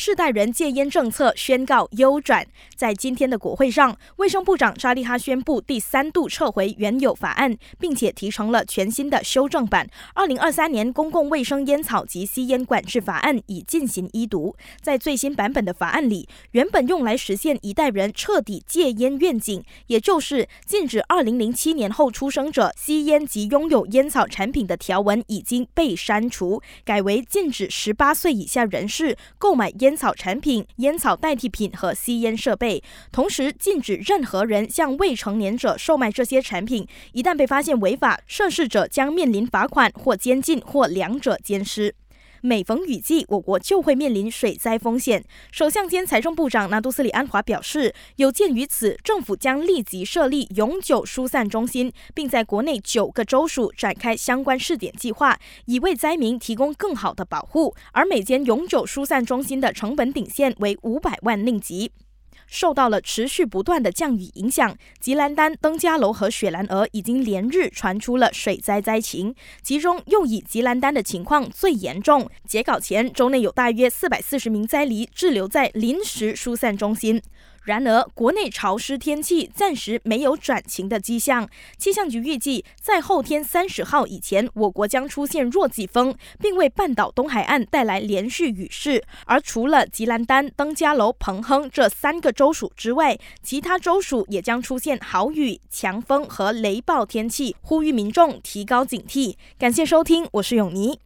世代人戒烟政策宣告优转。在今天的国会上，卫生部长扎利哈宣布第三度撤回原有法案，并且提成了全新的修正版《二零二三年公共卫生烟草及吸烟管制法案》，已进行一读。在最新版本的法案里，原本用来实现一代人彻底戒烟愿景，也就是禁止二零零七年后出生者吸烟及拥有烟草产品的条文，已经被删除，改为禁止十八岁以下人士购买烟烟草产品、烟草代替品和吸烟设备，同时禁止任何人向未成年者售卖这些产品。一旦被发现违法，涉事者将面临罚款或监禁或两者兼施。每逢雨季，我国就会面临水灾风险。首相兼财政部长纳杜斯里安华表示，有鉴于此，政府将立即设立永久疏散中心，并在国内九个州属展开相关试点计划，以为灾民提供更好的保护。而每间永久疏散中心的成本顶限为五百万令吉。受到了持续不断的降雨影响，吉兰丹、登嘉楼和雪兰莪已经连日传出了水灾灾情，其中又以吉兰丹的情况最严重。截稿前，州内有大约四百四十名灾民滞留在临时疏散中心。然而，国内潮湿天气暂时没有转晴的迹象。气象局预计，在后天三十号以前，我国将出现弱季风，并为半岛东海岸带来连续雨势。而除了吉兰丹、登嘉楼、彭亨这三个州属之外，其他州属也将出现豪雨、强风和雷暴天气，呼吁民众提高警惕。感谢收听，我是永妮。